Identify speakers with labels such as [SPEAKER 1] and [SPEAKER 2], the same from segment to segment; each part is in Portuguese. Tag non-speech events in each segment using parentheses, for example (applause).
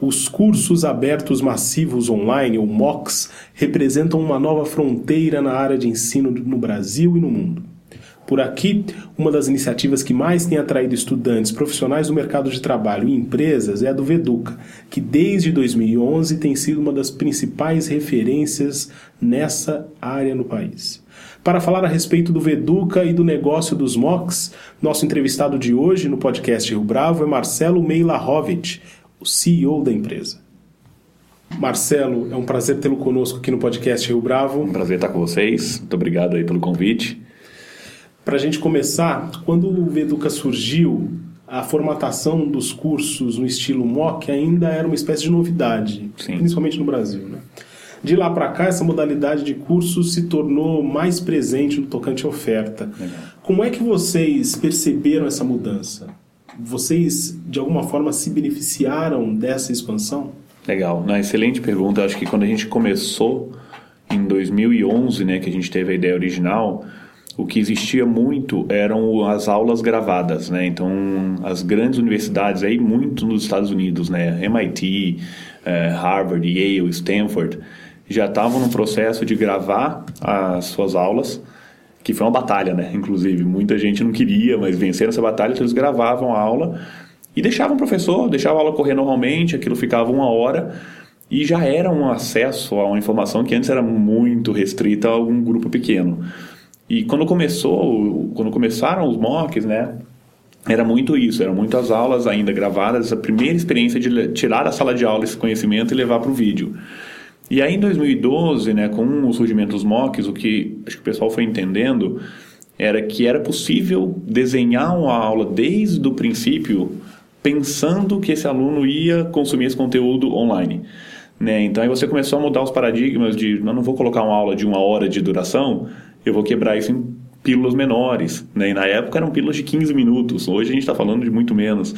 [SPEAKER 1] Os cursos abertos massivos online, ou MOOCs, representam uma nova fronteira na área de ensino no Brasil e no mundo. Por aqui, uma das iniciativas que mais tem atraído estudantes profissionais do mercado de trabalho e empresas é a do Veduca, que desde 2011 tem sido uma das principais referências nessa área no país. Para falar a respeito do Veduca e do negócio dos MOOCs, nosso entrevistado de hoje no podcast Rio Bravo é Marcelo Meilahovic, o CEO da empresa. Marcelo, é um prazer tê-lo conosco aqui no podcast Rio Bravo.
[SPEAKER 2] Um prazer estar com vocês. Muito obrigado aí pelo convite.
[SPEAKER 1] Para a gente começar, quando o Veduca surgiu, a formatação dos cursos no estilo MOOC ainda era uma espécie de novidade, Sim. principalmente no Brasil. Né? De lá para cá, essa modalidade de curso se tornou mais presente no tocante à oferta. Legal. Como é que vocês perceberam essa mudança? Vocês, de alguma forma, se beneficiaram dessa expansão?
[SPEAKER 2] Legal, Uma excelente pergunta. Acho que quando a gente começou em 2011, né, que a gente teve a ideia original, o que existia muito eram as aulas gravadas, né? Então, as grandes universidades aí, muito nos Estados Unidos, né? MIT, eh, Harvard, Yale, Stanford, já estavam no processo de gravar as suas aulas que foi uma batalha, né? Inclusive, muita gente não queria, mas venceram essa batalha, então eles gravavam a aula e deixavam o professor, deixavam a aula correr normalmente, aquilo ficava uma hora e já era um acesso a uma informação que antes era muito restrita a um grupo pequeno. E quando começou, quando começaram os mocks, né? Era muito isso, eram muitas aulas ainda gravadas, a primeira experiência de tirar da sala de aula esse conhecimento e levar para o vídeo. E aí em 2012, né, com o surgimento dos mocks, o que acho que o pessoal foi entendendo era que era possível desenhar uma aula desde o princípio pensando que esse aluno ia consumir esse conteúdo online. Né? Então aí você começou a mudar os paradigmas de não vou colocar uma aula de uma hora de duração, eu vou quebrar isso em pílulas menores. Né? E na época eram pílulas de 15 minutos, hoje a gente está falando de muito menos.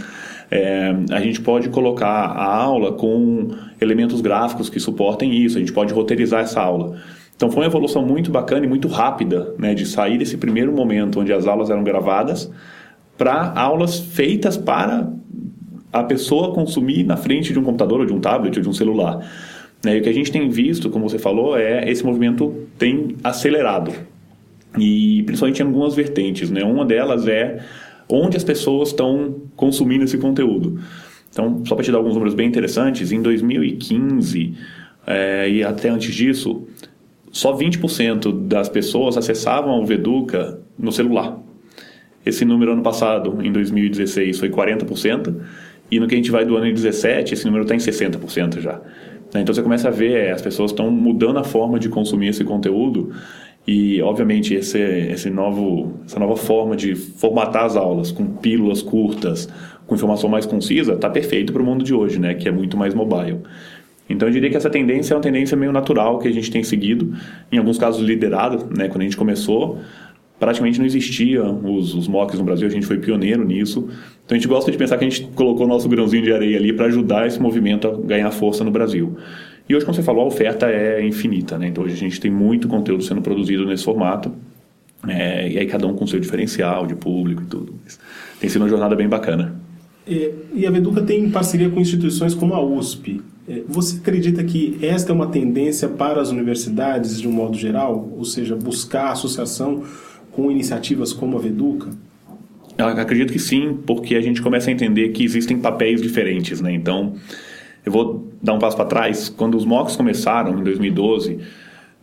[SPEAKER 2] É, a gente pode colocar a aula com elementos gráficos que suportem isso, a gente pode roteirizar essa aula. Então foi uma evolução muito bacana e muito rápida né, de sair desse primeiro momento onde as aulas eram gravadas para aulas feitas para a pessoa consumir na frente de um computador ou de um tablet ou de um celular. Né, e o que a gente tem visto, como você falou, é esse movimento tem acelerado. E principalmente em algumas vertentes. Né? Uma delas é onde as pessoas estão consumindo esse conteúdo. Então, só para te dar alguns números bem interessantes, em 2015 é, e até antes disso, só 20% das pessoas acessavam o Veduca no celular. Esse número ano passado, em 2016, foi 40%, e no que a gente vai do ano de 17, esse número está em 60% já. Então você começa a ver, é, as pessoas estão mudando a forma de consumir esse conteúdo e, obviamente, esse, esse novo, essa nova forma de formatar as aulas com pílulas curtas, com informação mais concisa, está perfeito para o mundo de hoje, né? que é muito mais mobile. Então, eu diria que essa tendência é uma tendência meio natural que a gente tem seguido, em alguns casos liderado. Né? Quando a gente começou, praticamente não existiam os, os mocks no Brasil, a gente foi pioneiro nisso. Então, a gente gosta de pensar que a gente colocou nosso grãozinho de areia ali para ajudar esse movimento a ganhar força no Brasil. E hoje, como você falou, a oferta é infinita, né? Então hoje a gente tem muito conteúdo sendo produzido nesse formato. É, e aí cada um com seu diferencial de público e tudo. Tem sido uma jornada bem bacana.
[SPEAKER 1] E, e a Veduca tem parceria com instituições como a USP. É, você acredita que esta é uma tendência para as universidades de um modo geral? Ou seja, buscar associação com iniciativas como a Veduca?
[SPEAKER 2] Eu acredito que sim, porque a gente começa a entender que existem papéis diferentes, né? Então, eu vou dar um passo para trás. Quando os mocks começaram, em 2012,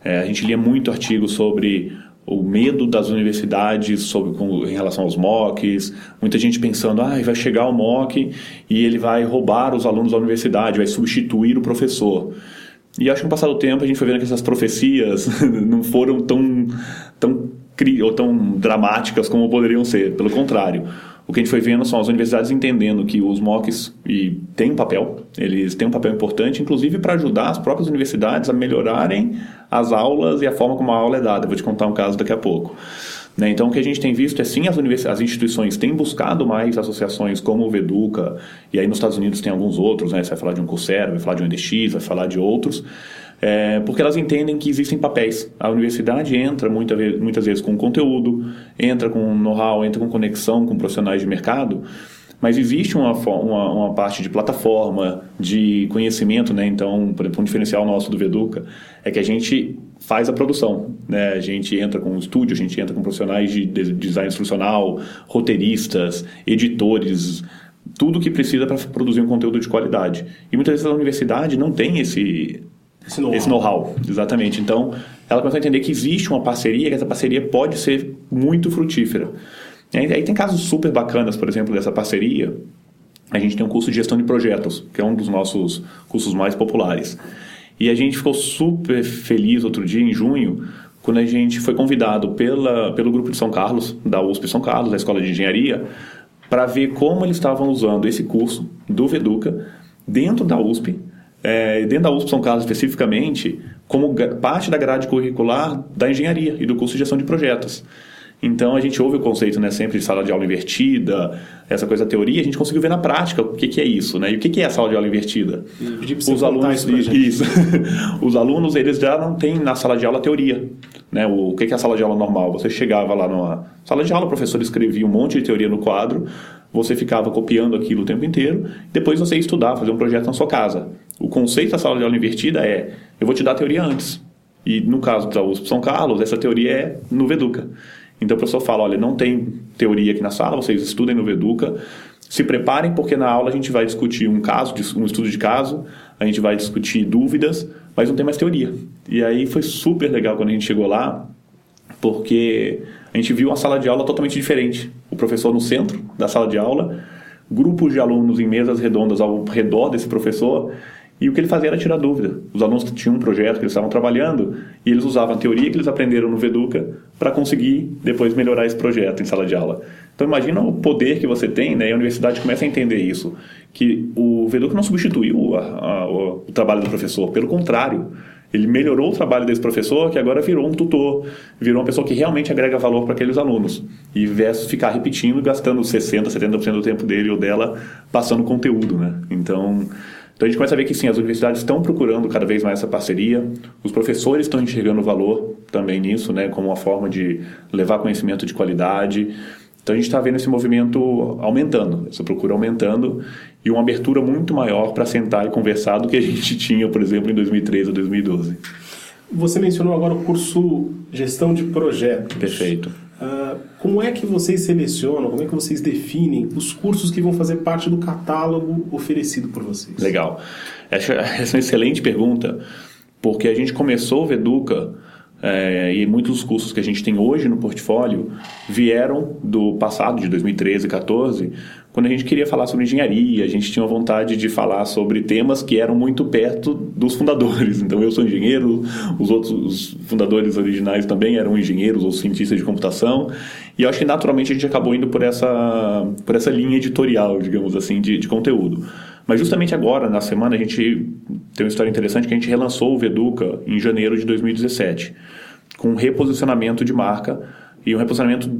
[SPEAKER 2] é, a gente lia muito artigo sobre o medo das universidades sobre, com, em relação aos mocks, muita gente pensando, ah, vai chegar o mock e ele vai roubar os alunos da universidade, vai substituir o professor. E acho que no passado tempo a gente foi vendo que essas profecias (laughs) não foram tão, tão, ou tão dramáticas como poderiam ser, pelo contrário o que a gente foi vendo são as universidades entendendo que os MOOCs e têm um papel, eles têm um papel importante, inclusive para ajudar as próprias universidades a melhorarem as aulas e a forma como a aula é dada. Eu vou te contar um caso daqui a pouco. Né? Então, o que a gente tem visto é sim, as, as instituições têm buscado mais associações como o Veduca, e aí nos Estados Unidos tem alguns outros, né? você vai falar de um Coursera, vai falar de um EDX, vai falar de outros, é, porque elas entendem que existem papéis. A universidade entra muita vez, muitas vezes com conteúdo, entra com know-how, entra com conexão com profissionais de mercado, mas existe uma, uma, uma, parte de plataforma, de conhecimento, né? Então, por exemplo, um diferencial nosso do Veduca é que a gente faz a produção, né? A gente entra com um estúdio, a gente entra com profissionais de design instrucional, roteiristas, editores, tudo que precisa para produzir um conteúdo de qualidade. E muitas vezes a universidade não tem esse esse know-how. Esse know-how, exatamente. Então, ela começou a entender que existe uma parceria, que essa parceria pode ser muito frutífera. E aí, tem casos super bacanas, por exemplo, dessa parceria. A gente tem um curso de gestão de projetos, que é um dos nossos cursos mais populares. E a gente ficou super feliz outro dia, em junho, quando a gente foi convidado pela, pelo grupo de São Carlos, da USP São Carlos, da Escola de Engenharia, para ver como eles estavam usando esse curso do Veduca dentro da USP, é, dentro da USP São Carlos especificamente, como parte da grade curricular da engenharia e do curso de gestão de projetos. Então a gente ouve o conceito né, sempre de sala de aula invertida, essa coisa teoria, a gente conseguiu ver na prática o que, que é isso, né? E o que, que é a sala de aula invertida?
[SPEAKER 1] Os alunos,
[SPEAKER 2] isso, isso. (laughs) os alunos eles já não têm na sala de aula teoria, né? O, o que, que é a sala de aula normal? Você chegava lá numa sala de aula, o professor escrevia um monte de teoria no quadro, você ficava copiando aquilo o tempo inteiro, depois você ia estudar, fazer um projeto na sua casa. O conceito da sala de aula invertida é: eu vou te dar a teoria antes. E no caso da USP São Carlos, essa teoria é no Veduca. Então o professor fala: olha, não tem teoria aqui na sala, vocês estudem no Veduca, se preparem porque na aula a gente vai discutir um caso, um estudo de caso, a gente vai discutir dúvidas, mas não tem mais teoria. E aí foi super legal quando a gente chegou lá, porque a gente viu uma sala de aula totalmente diferente. O professor no centro da sala de aula, grupos de alunos em mesas redondas ao redor desse professor e o que ele fazia era tirar dúvida. Os alunos tinham um projeto que eles estavam trabalhando, e eles usavam a teoria que eles aprenderam no Veduca para conseguir depois melhorar esse projeto em sala de aula. Então imagina o poder que você tem, né? E a universidade começa a entender isso, que o Veduca não substituiu a, a, o, trabalho do professor, pelo contrário, ele melhorou o trabalho desse professor, que agora virou um tutor, virou uma pessoa que realmente agrega valor para aqueles alunos, e versus ficar repetindo, gastando 60, 70% do tempo dele ou dela passando conteúdo, né? Então então a gente começa a ver que sim, as universidades estão procurando cada vez mais essa parceria, os professores estão enxergando valor também nisso, né, como uma forma de levar conhecimento de qualidade. Então a gente está vendo esse movimento aumentando, essa procura aumentando e uma abertura muito maior para sentar e conversar do que a (laughs) gente tinha, por exemplo, em 2013 ou 2012.
[SPEAKER 1] Você mencionou agora o curso Gestão de Projetos.
[SPEAKER 2] Perfeito.
[SPEAKER 1] Uh, como é que vocês selecionam, como é que vocês definem os cursos que vão fazer parte do catálogo oferecido por vocês?
[SPEAKER 2] Legal. Essa é uma excelente pergunta, porque a gente começou o Veduca é, e muitos dos cursos que a gente tem hoje no portfólio vieram do passado, de 2013 e 2014, quando a gente queria falar sobre engenharia, a gente tinha vontade de falar sobre temas que eram muito perto dos fundadores. Então, eu sou engenheiro, os outros os fundadores originais também eram engenheiros ou cientistas de computação, e eu acho que naturalmente a gente acabou indo por essa, por essa linha editorial, digamos assim, de, de conteúdo. Mas justamente agora, na semana, a gente tem uma história interessante que a gente relançou o Veduca em janeiro de 2017, com um reposicionamento de marca e um reposicionamento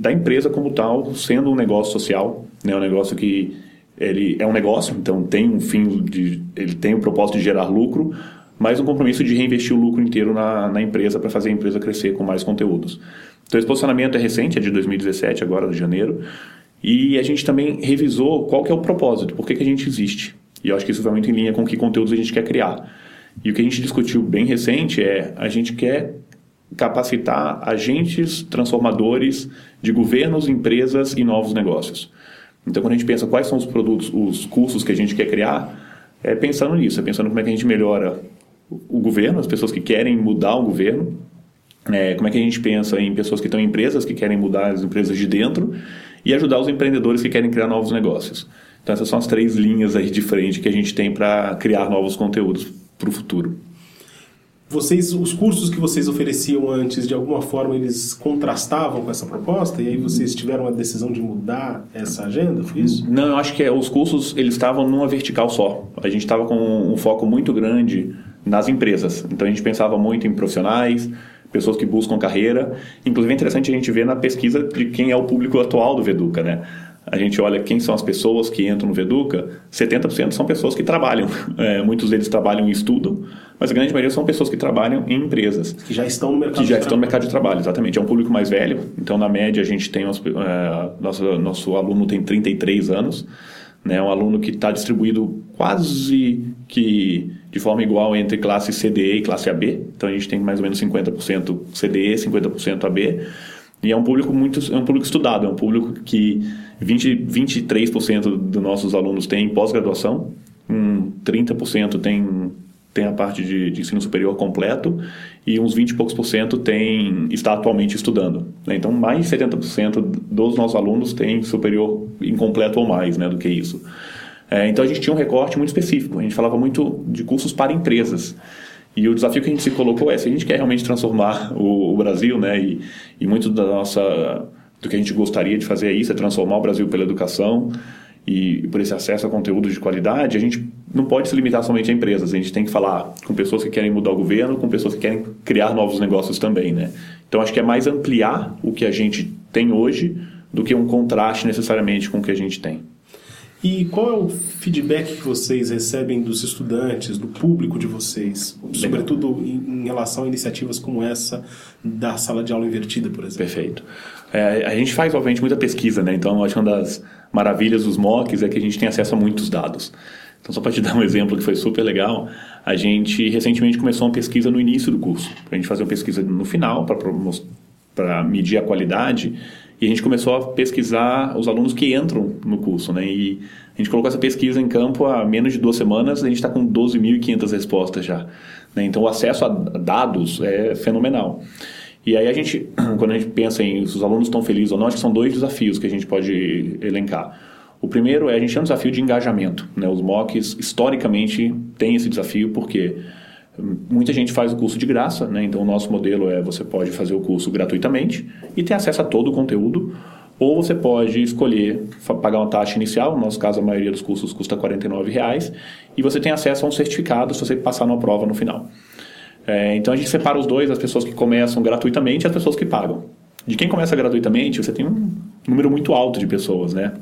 [SPEAKER 2] da empresa como tal, sendo um negócio social, né, um negócio que ele é um negócio, então tem um fim de, ele tem o propósito de gerar lucro, mas um compromisso de reinvestir o lucro inteiro na, na empresa para fazer a empresa crescer com mais conteúdos. Então esse posicionamento é recente, é de 2017, agora de janeiro, e a gente também revisou qual que é o propósito, por que, que a gente existe. E eu acho que isso vai muito em linha com que conteúdos a gente quer criar. E o que a gente discutiu bem recente é a gente quer capacitar agentes transformadores de governos, empresas e novos negócios. Então, quando a gente pensa quais são os produtos, os cursos que a gente quer criar, é pensando nisso, é pensando como é que a gente melhora o governo, as pessoas que querem mudar o governo, é, como é que a gente pensa em pessoas que estão em empresas que querem mudar as empresas de dentro e ajudar os empreendedores que querem criar novos negócios. Então, essas são as três linhas aí de frente que a gente tem para criar novos conteúdos para o futuro.
[SPEAKER 1] Vocês, os cursos que vocês ofereciam antes, de alguma forma eles contrastavam com essa proposta? E aí vocês tiveram a decisão de mudar essa agenda? Foi isso?
[SPEAKER 2] Não, eu acho que é, os cursos eles estavam numa vertical só. A gente estava com um foco muito grande nas empresas. Então a gente pensava muito em profissionais, pessoas que buscam carreira. Inclusive é interessante a gente ver na pesquisa de quem é o público atual do Veduca, né? A gente olha quem são as pessoas que entram no Veduca, 70% são pessoas que trabalham. (laughs) É, muitos deles trabalham e estudam, mas a grande maioria são pessoas que trabalham em empresas.
[SPEAKER 1] Que já estão no mercado
[SPEAKER 2] Que já estão no mercado de trabalho, exatamente. É um público mais velho, então na média a gente tem, é, nosso, nosso aluno tem 33 anos, né, um aluno que está distribuído quase que de forma igual entre classe CDE e classe AB, então a gente tem mais ou menos 50% CDE, 50% AB, e é um público muito, é um público estudado, é um público que 20, 23% dos nossos alunos têm pós-graduação, um 30% tem, tem a parte de, de, ensino superior completo e uns 20 e poucos por cento tem, está atualmente estudando. Né? Então, mais de 70% dos nossos alunos têm superior incompleto ou mais né, do que isso. É, então, a gente tinha um recorte muito específico. A gente falava muito de cursos para empresas. E o desafio que a gente se colocou é, se a gente quer realmente transformar o, o Brasil, né, e, e muito da nossa do que a gente gostaria de fazer é isso, é transformar o Brasil pela educação e por esse acesso a conteúdo de qualidade, a gente não pode se limitar somente a empresas, a gente tem que falar com pessoas que querem mudar o governo, com pessoas que querem criar novos negócios também, né? Então acho que é mais ampliar o que a gente tem hoje do que um contraste necessariamente com o que a gente tem.
[SPEAKER 1] E qual é o feedback que vocês recebem dos estudantes, do público de vocês, sobretudo em, em relação a iniciativas como essa da sala de aula invertida, por exemplo?
[SPEAKER 2] Perfeito. É, a gente faz, obviamente, muita pesquisa, né? Então, acho que uma das maravilhas dos mocks é que a gente tem acesso a muitos dados. Então, só para te (laughs) dar um exemplo que foi super legal, a gente recentemente começou uma pesquisa no início do curso. A gente fazer uma pesquisa no final para medir a qualidade e a gente começou a pesquisar os alunos que entram no curso, né? E a gente colocou essa pesquisa em campo há menos de duas semanas, a gente está com 12.500 respostas já. Né? Então, o acesso a dados é fenomenal. E aí a gente, (clears throat) quando a gente pensa em se os alunos estão felizes ou não, acho que são dois desafios que a gente pode elencar. O primeiro é a gente tem um desafio de engajamento. Né? Os MOOCs, historicamente, têm esse desafio porque Muita gente faz o curso de graça, né? então o nosso modelo é você pode fazer o curso gratuitamente e ter acesso a todo o conteúdo, ou você pode escolher pagar uma taxa inicial, no nosso caso a maioria dos cursos custa R$ reais e você tem acesso a um certificado se você passar numa prova no final. É, então a gente separa os dois, as pessoas que começam gratuitamente e as pessoas que pagam. De quem começa gratuitamente, você tem um número muito alto de pessoas, né?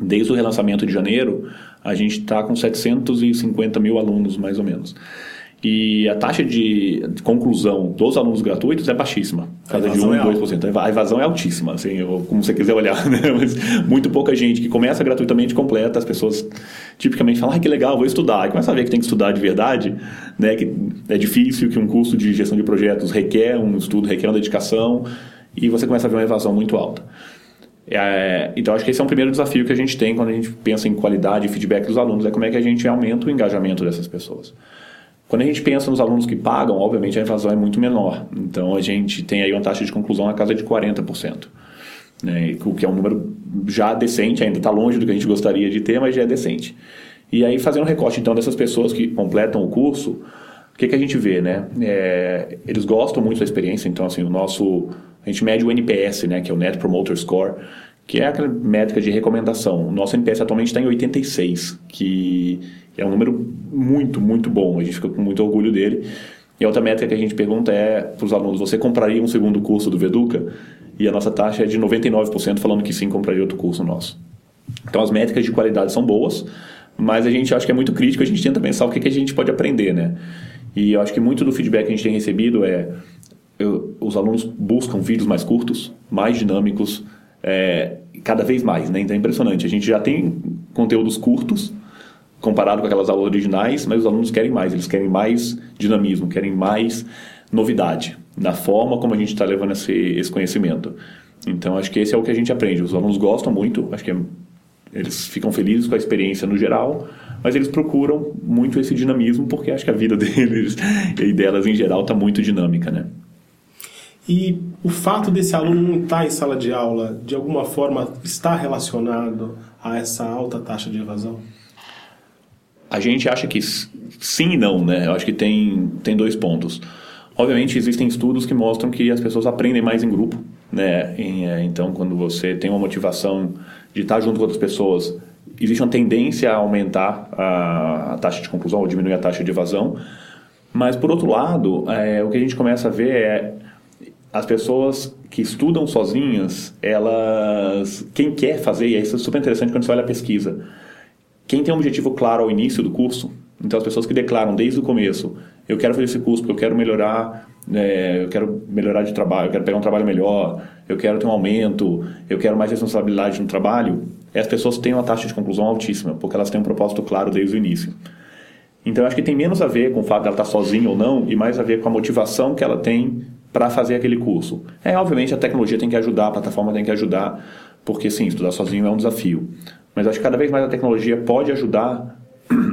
[SPEAKER 2] Desde o relançamento de janeiro, a gente está com 750 mil alunos, mais ou menos. E a taxa de, conclusão dos alunos gratuitos é baixíssima, casa de 1, é 2%. A evasão é altíssima, assim, como você quiser olhar, (laughs) né? Mas muito pouca gente que começa gratuitamente completa, as pessoas tipicamente falam, ah, que legal, vou estudar. E começa a ver que tem que estudar de verdade, né? Que é difícil, que um curso de gestão de projetos requer um estudo, requer uma dedicação, e você começa a ver uma evasão muito alta. É, então, acho que esse é um primeiro desafio que a gente tem quando a gente pensa em qualidade e feedback dos alunos, é como é que a gente aumenta o engajamento dessas pessoas. Quando a gente pensa nos alunos que pagam, obviamente a evasão é muito menor. Então a gente tem aí uma taxa de conclusão na casa de 40%. Né, o que é um número já decente, ainda está longe do que a gente gostaria de ter, mas já é decente. E aí, fazendo um recorte então dessas pessoas que completam o curso, o que, que a gente vê, né? É, eles gostam muito da experiência, então assim, o nosso... A gente mede o NPS, né, que é o Net Promoter Score, que é aquela métrica de recomendação. O nosso NPS atualmente está em 86, que é um número muito, muito bom. A gente fica com muito orgulho dele. E a outra métrica que a gente pergunta é para os alunos: você compraria um segundo curso do Veduca? E a nossa taxa é de 99% falando que sim, compraria outro curso nosso. Então as métricas de qualidade são boas, mas a gente acha que é muito crítico, a gente tenta pensar o que, que a gente pode aprender, né? E eu acho que muito do feedback que a gente tem recebido é eu, os alunos buscam vídeos mais curtos, mais dinâmicos, é, cada vez mais, né? Então é impressionante. A gente já tem conteúdos curtos, comparado com aquelas aulas originais, mas os alunos querem mais, eles querem mais dinamismo, querem mais novidade na forma como a gente está levando esse, esse conhecimento. Então, acho que esse é o que a gente aprende. Os alunos gostam muito, acho que é, eles ficam felizes com a experiência no geral, mas eles procuram muito esse dinamismo porque acho que a vida (laughs) deles e delas em geral está muito dinâmica, né?
[SPEAKER 1] E o fato desse aluno não estar tá em sala de aula, de alguma forma, está relacionado a essa alta taxa de evasão?
[SPEAKER 2] A gente acha que sim e não, né? Eu acho que tem, tem dois pontos. Obviamente, existem estudos que mostram que as pessoas aprendem mais em grupo, né? É, então, quando você tem uma motivação de estar junto com outras pessoas, existe uma tendência a aumentar a, a taxa de conclusão ou diminuir a taxa de evasão. Mas, por outro lado, é, o que a gente começa a ver é as pessoas que estudam sozinhas, elas. Quem quer fazer, e isso é super interessante quando você olha a pesquisa, quem tem um objetivo claro ao início do curso, então as pessoas que declaram desde o começo, eu quero fazer esse curso porque eu quero melhorar, é, eu quero melhorar de trabalho, eu quero pegar um trabalho melhor, eu quero ter um aumento, eu quero mais responsabilidade no trabalho, as pessoas têm uma taxa de conclusão altíssima, porque elas têm um propósito claro desde o início. Então acho que tem menos a ver com o fato de ela estar sozinha ou não, e mais a ver com a motivação que ela tem para fazer aquele curso. É, obviamente a tecnologia tem que ajudar, a plataforma tem que ajudar, porque sim, estudar sozinho é um desafio. Mas acho que cada vez mais a tecnologia pode ajudar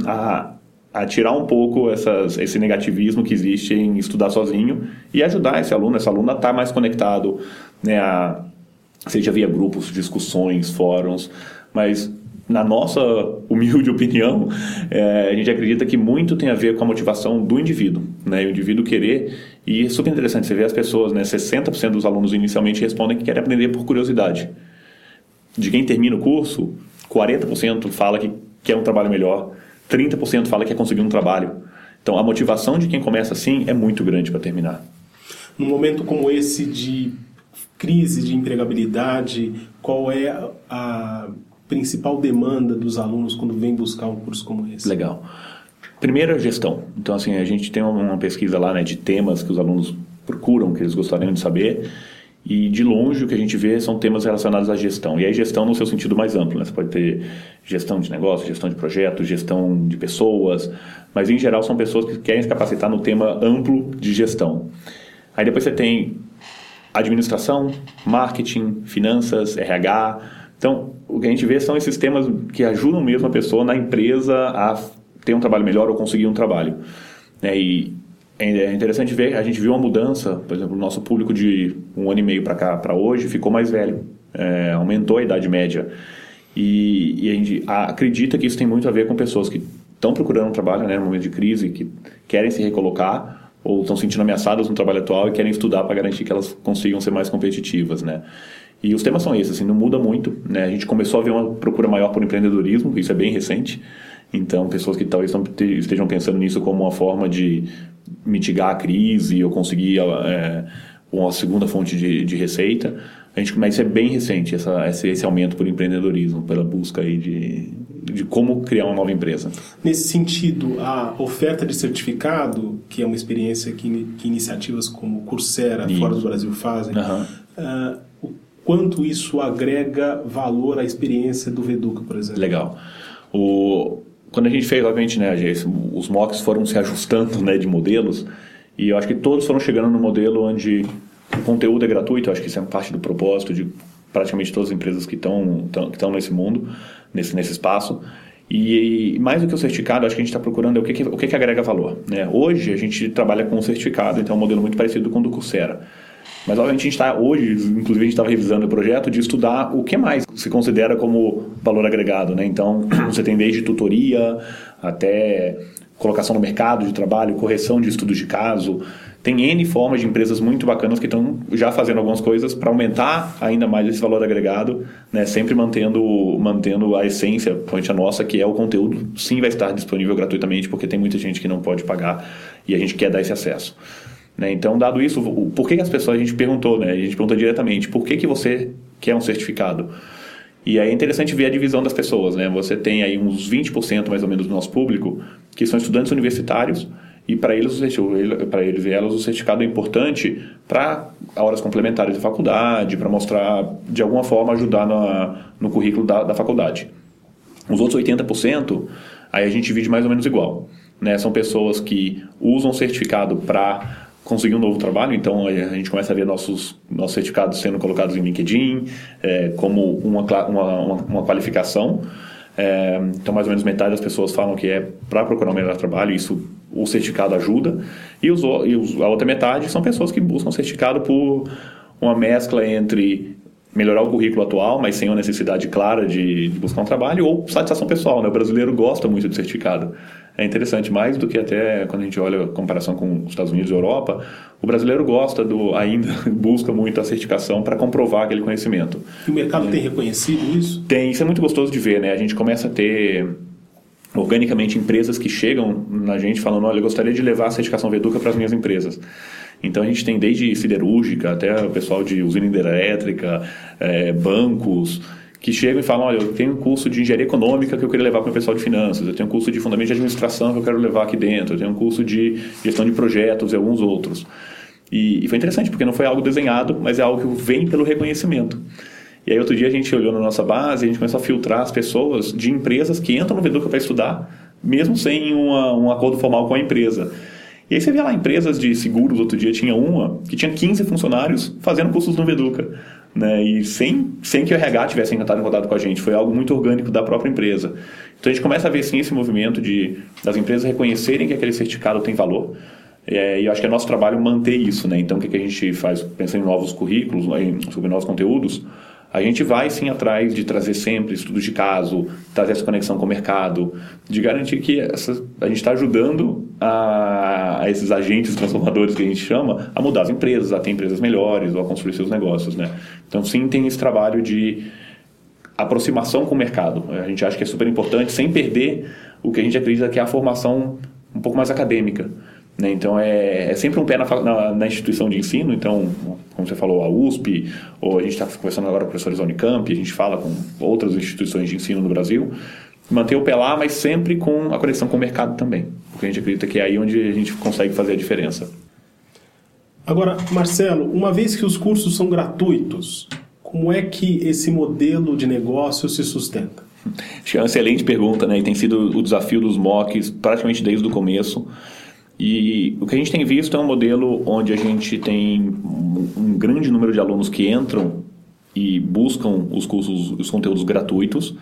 [SPEAKER 2] a, a tirar um pouco essas, esse negativismo que existe em estudar sozinho e ajudar esse aluno, essa aluna a estar mais conectado, né, a, seja via grupos, discussões, fóruns, mas na nossa humilde (laughs) opinião, é, a gente acredita que muito tem a ver com a motivação do indivíduo, né? O indivíduo querer, e é super interessante, você vê as pessoas, né? 60% dos alunos inicialmente respondem que querem aprender por curiosidade. De quem termina o curso, 40% fala que quer um trabalho melhor, 30% fala que quer conseguir um trabalho. Então, a motivação de quem começa assim é muito grande para terminar.
[SPEAKER 1] Num momento como esse de crise de empregabilidade, qual é a principal demanda dos alunos quando vêm buscar um curso como esse?
[SPEAKER 2] Legal. Primeiro, a gestão. Então, assim, a gente tem uma pesquisa lá né, de temas que os alunos procuram, que eles gostariam de saber. E de longe o que a gente vê são temas relacionados à gestão. E aí gestão no seu sentido mais amplo, né? Você pode ter gestão de negócio, gestão de projetos, gestão de pessoas, mas em geral são pessoas que querem se capacitar no tema amplo de gestão. Aí depois você tem administração, marketing, finanças, RH. Então, o que a gente vê são esses temas que ajudam mesmo a pessoa na empresa a ter um trabalho melhor ou conseguir um trabalho. Né? E é interessante ver, a gente viu uma mudança, por exemplo, o nosso público de um ano e meio para cá, para hoje, ficou mais velho, é, aumentou a idade média. E, e, a gente acredita que isso tem muito a ver com pessoas que estão procurando um trabalho né, no momento de crise, que querem se recolocar ou estão sentindo ameaçadas no trabalho atual e querem estudar para garantir que elas consigam ser mais competitivas, né? E os temas são esses, assim, não muda muito, né? A gente começou a ver uma procura maior por empreendedorismo, isso é bem recente. Então, pessoas que talvez estejam pensando nisso como uma forma de mitigar a crise ou conseguir é, uma segunda fonte de, de receita. A gente, mas isso é bem recente, essa, esse, esse aumento por empreendedorismo, pela busca aí de, de como criar uma nova empresa.
[SPEAKER 1] Nesse sentido, a oferta de certificado, que é uma experiência que, que iniciativas como Coursera, isso. fora do Brasil, fazem, uhum. uh, o quanto isso agrega valor à experiência do Veduca, por exemplo?
[SPEAKER 2] Legal. O, quando a gente fez, obviamente, né, os mocks foram se ajustando né, de modelos e eu acho que todos foram chegando no modelo onde o conteúdo é gratuito, eu acho que isso é parte do propósito de praticamente todas as empresas que estão que estão nesse mundo, nesse, nesse espaço. E, e, mais do que o certificado, acho que a gente está procurando é o que, que, o que, que agrega valor. Né? Hoje a gente trabalha com um certificado, então é um modelo muito parecido com o do Coursera. Mas, obviamente, a gente está hoje, inclusive, a gente estava revisando o projeto de estudar o que mais se considera como valor agregado. Né? Então, (clears throat) você tem desde tutoria até colocação no mercado de trabalho, correção de estudos de caso. Tem N formas de empresas muito bacanas que estão já fazendo algumas coisas para aumentar ainda mais esse valor agregado, né? sempre mantendo, mantendo a essência, a nossa, que é o conteúdo, sim vai estar disponível gratuitamente, porque tem muita gente que não pode pagar e a gente quer dar esse acesso. Né? Então, dado isso, por que, que as pessoas, a gente perguntou, né? a gente pergunta diretamente, por que, que você quer um certificado? E aí é interessante ver a divisão das pessoas, né? Você tem aí uns 20% mais ou menos do nosso público que são estudantes universitários e para eles, para eles e elas o certificado é importante para horas complementares da faculdade, para mostrar, de alguma forma, ajudar na, no currículo da, da faculdade. Os outros 80%, aí a gente divide mais ou menos igual. Né? São pessoas que usam o certificado para conseguir um novo trabalho, então a gente começa a ver nossos, nossos certificados sendo colocados em LinkedIn é, como uma, uma, uma qualificação. É, então, mais ou menos metade das pessoas falam que é para procurar um melhor trabalho, isso o certificado ajuda. E, os, e os, a outra metade são pessoas que buscam certificado por uma mescla entre melhorar o currículo atual, mas sem uma necessidade clara de, de buscar um trabalho, ou satisfação pessoal. Né? O brasileiro gosta muito de certificado. É interessante, mais do que até quando a gente olha a comparação com os Estados Unidos e Europa, o brasileiro gosta do, ainda, (laughs) busca muito a certificação para comprovar aquele conhecimento.
[SPEAKER 1] E o mercado é. tem reconhecido isso?
[SPEAKER 2] Tem, isso é muito gostoso de ver, né? A gente começa a ter organicamente empresas que chegam na gente falando, olha, eu gostaria de levar a certificação Veduca para as minhas empresas. Então a gente tem desde siderúrgica até o pessoal de usina hidrelétrica, é, bancos, que chegam e falam, olha, eu tenho um curso de engenharia econômica que eu queria levar para o pessoal de finanças, eu tenho um curso de fundamento de administração que eu quero levar aqui dentro, eu tenho um curso de gestão de projetos e alguns outros. E, e foi interessante, porque não foi algo desenhado, mas é algo que vem pelo reconhecimento. E aí outro dia a gente olhou na nossa base, a gente começou a filtrar as pessoas de empresas que entram no Veduca para estudar, mesmo sem uma, um acordo formal com a empresa. E aí você vê lá empresas de seguros, outro dia tinha uma que tinha 15 funcionários fazendo cursos no Veduca. Né? E sem, sem que o RH tivesse entrado em contato com a gente, foi algo muito orgânico da própria empresa. Então a gente começa a ver sim esse movimento de das empresas reconhecerem que aquele certificado tem valor. É, e acho que é nosso trabalho manter isso. Né? Então o que, que a gente faz pensando em novos currículos, em, sobre novos conteúdos? A gente vai sim atrás de trazer sempre estudos de caso, trazer essa conexão com o mercado, de garantir que essa, a gente está ajudando a, a, esses agentes transformadores que a gente chama a mudar as empresas, a ter empresas melhores ou a construir seus negócios. Né? Então, sim, tem esse trabalho de aproximação com o mercado. A gente acha que é super importante, sem perder o que a gente acredita que é a formação um pouco mais acadêmica. Né? Então, é, é, sempre um pé na, na, na, instituição de ensino. Então, como você falou, a USP, ou a gente está conversando agora com professores da Unicamp, a gente fala com outras instituições de ensino no Brasil. Manter o pé lá, mas sempre com a conexão com o mercado também. Porque a gente acredita que é aí onde a gente consegue fazer a diferença.
[SPEAKER 1] Agora, Marcelo, uma vez que os cursos são gratuitos, como é que esse modelo de negócio se sustenta?
[SPEAKER 2] Acho que é uma excelente pergunta, né? E tem sido o desafio dos MOOCs praticamente desde o começo. E o que a gente tem visto é um modelo onde a gente tem um grande número de alunos que entram e buscam os cursos, os conteúdos gratuitos.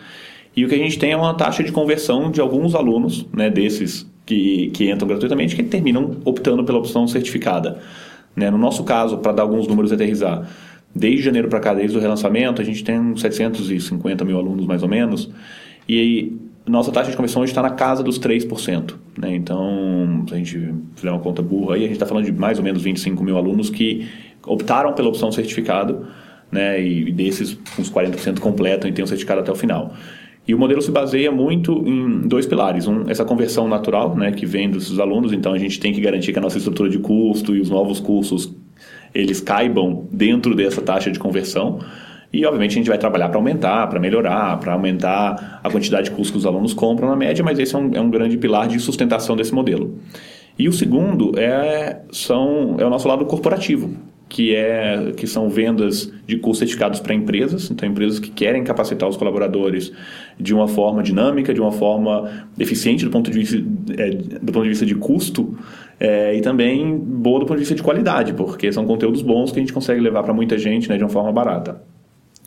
[SPEAKER 2] E o que a gente tem é uma taxa de conversão de alguns alunos, né, desses que, que entram gratuitamente, que terminam optando pela opção certificada. Né? No nosso caso, para dar alguns números e aterrizar, desde janeiro para cá, desde o relançamento, a gente tem 750 mil alunos mais ou menos. E nossa taxa de conversão está na casa dos 3%. Né? Então, se a gente fizer uma conta burra aí, a gente está falando de mais ou menos 25 mil alunos que optaram pela opção certificado, né? e desses, uns 40% completam e têm o certificado até o final. E o modelo se baseia muito em dois pilares. Um, essa conversão natural, né, que vem dos alunos. Então, a gente tem que garantir que a nossa estrutura de custo e os novos cursos, eles caibam dentro dessa taxa de conversão. E, obviamente, a gente vai trabalhar para aumentar, para melhorar, para aumentar a quantidade de cursos que os alunos compram na média, mas esse é um, é um grande pilar de sustentação desse modelo. E o segundo é, são, é o nosso lado corporativo, que, é, que são vendas de cursos certificados para empresas, então empresas que querem capacitar os colaboradores de uma forma dinâmica, de uma forma eficiente do ponto de vista, é, do ponto de, vista de custo é, e também boa do ponto de vista de qualidade, porque são conteúdos bons que a gente consegue levar para muita gente né, de uma forma barata.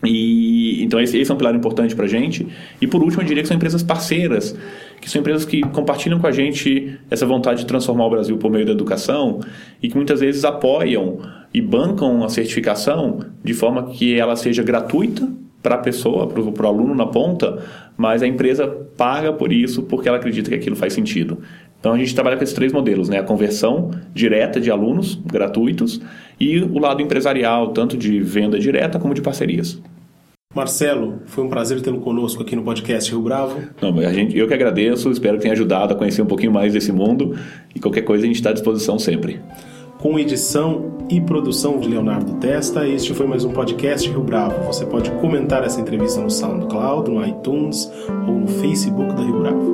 [SPEAKER 2] E, então esse, esse, é um pilar importante para a gente. E por último, eu diria que são empresas parceiras, que são empresas que compartilham com a gente essa vontade de transformar o Brasil por meio da educação e que muitas vezes apoiam e bancam a certificação de forma que ela seja gratuita para a pessoa, para o aluno na ponta, mas a empresa paga por isso porque ela acredita que aquilo faz sentido. Então a gente trabalha com esses três modelos, né? A conversão direta de alunos gratuitos e o lado empresarial, tanto de venda direta como de parcerias.
[SPEAKER 1] Marcelo, foi um prazer tê-lo conosco aqui no podcast Rio Bravo.
[SPEAKER 2] Não, a gente, eu que agradeço, espero que tenha ajudado a conhecer um pouquinho mais desse mundo e qualquer coisa a gente está à disposição sempre.
[SPEAKER 1] Com edição e produção de Leonardo Testa, este foi mais um podcast Rio Bravo. Você pode comentar essa entrevista no SoundCloud, no iTunes ou no Facebook da Rio Bravo.